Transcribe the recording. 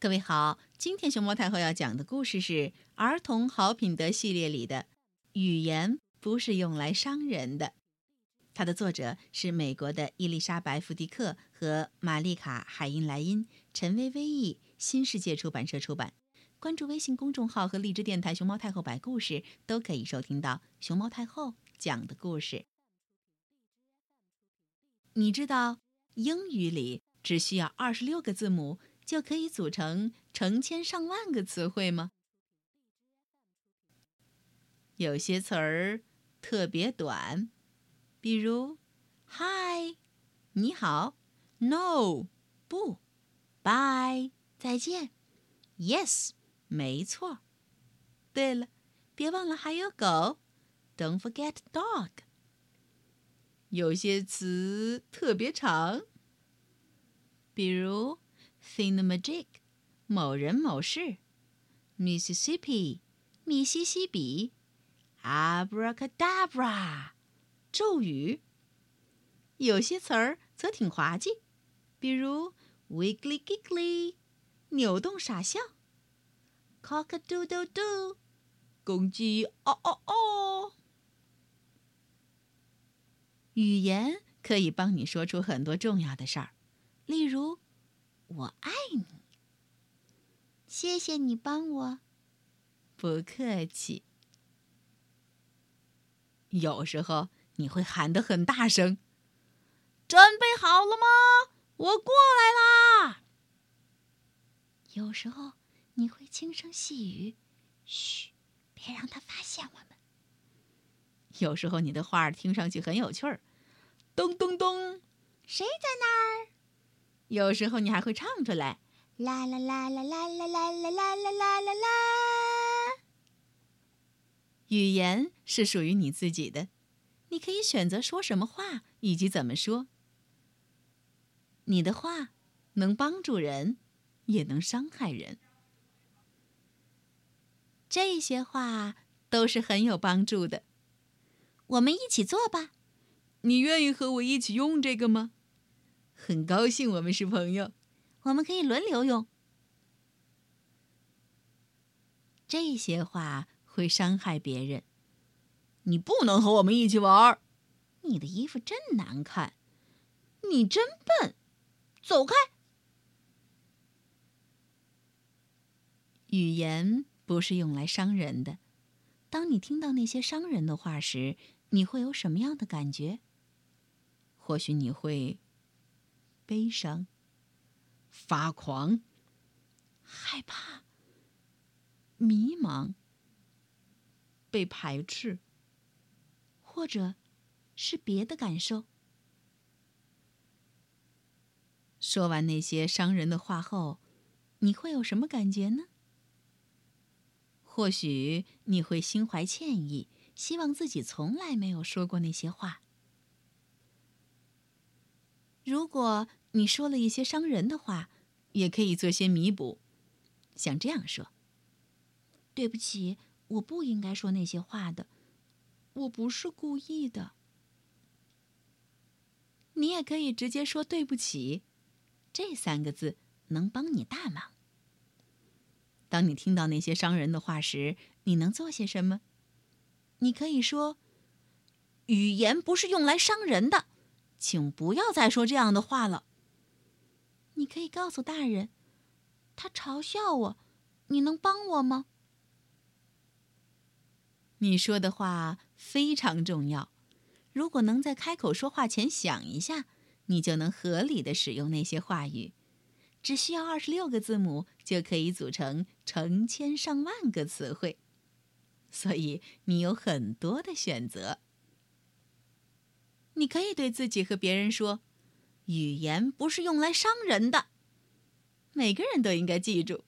各位好，今天熊猫太后要讲的故事是《儿童好品德》系列里的《语言不是用来伤人的》。它的作者是美国的伊丽莎白·福迪克和玛丽卡·海因莱因，陈薇薇译，新世界出版社出版。关注微信公众号和荔枝电台“熊猫太后”摆故事，都可以收听到熊猫太后讲的故事。你知道英语里只需要二十六个字母？就可以组成成千上万个词汇吗？有些词儿特别短，比如 “Hi”，你好；“No”，不；“Bye”，再见；“Yes”，没错。对了，别忘了还有狗，“Don't forget dog”。有些词特别长，比如。Thingamajig，某人某事；Mississippi，密西西比；Abracadabra，咒语。有些词儿则挺滑稽，比如 Wiggly Giggly，扭动傻笑；Cockadoodle-doo，公鸡哦哦哦。语言可以帮你说出很多重要的事儿，例如。我爱你，谢谢你帮我。不客气。有时候你会喊得很大声：“准备好了吗？我过来啦！”有时候你会轻声细语：“嘘，别让他发现我们。”有时候你的话听上去很有趣儿：“咚咚咚，谁在那儿？”有时候你还会唱出来，啦啦啦啦啦啦啦啦啦啦啦啦。语言是属于你自己的，你可以选择说什么话以及怎么说。你的话能帮助人，也能伤害人。这些话都是很有帮助的。我们一起做吧。你愿意和我一起用这个吗？很高兴我们是朋友，我们可以轮流用。这些话会伤害别人。你不能和我们一起玩。你的衣服真难看。你真笨。走开。语言不是用来伤人的。当你听到那些伤人的话时，你会有什么样的感觉？或许你会。悲伤、发狂、害怕、迷茫、被排斥，或者是别的感受。说完那些伤人的话后，你会有什么感觉呢？或许你会心怀歉意，希望自己从来没有说过那些话。如果你说了一些伤人的话，也可以做些弥补，像这样说：“对不起，我不应该说那些话的，我不是故意的。”你也可以直接说“对不起”，这三个字能帮你大忙。当你听到那些伤人的话时，你能做些什么？你可以说：“语言不是用来伤人的。”请不要再说这样的话了。你可以告诉大人，他嘲笑我，你能帮我吗？你说的话非常重要。如果能在开口说话前想一下，你就能合理的使用那些话语。只需要二十六个字母，就可以组成成千上万个词汇。所以你有很多的选择。你可以对自己和别人说：“语言不是用来伤人的。”每个人都应该记住。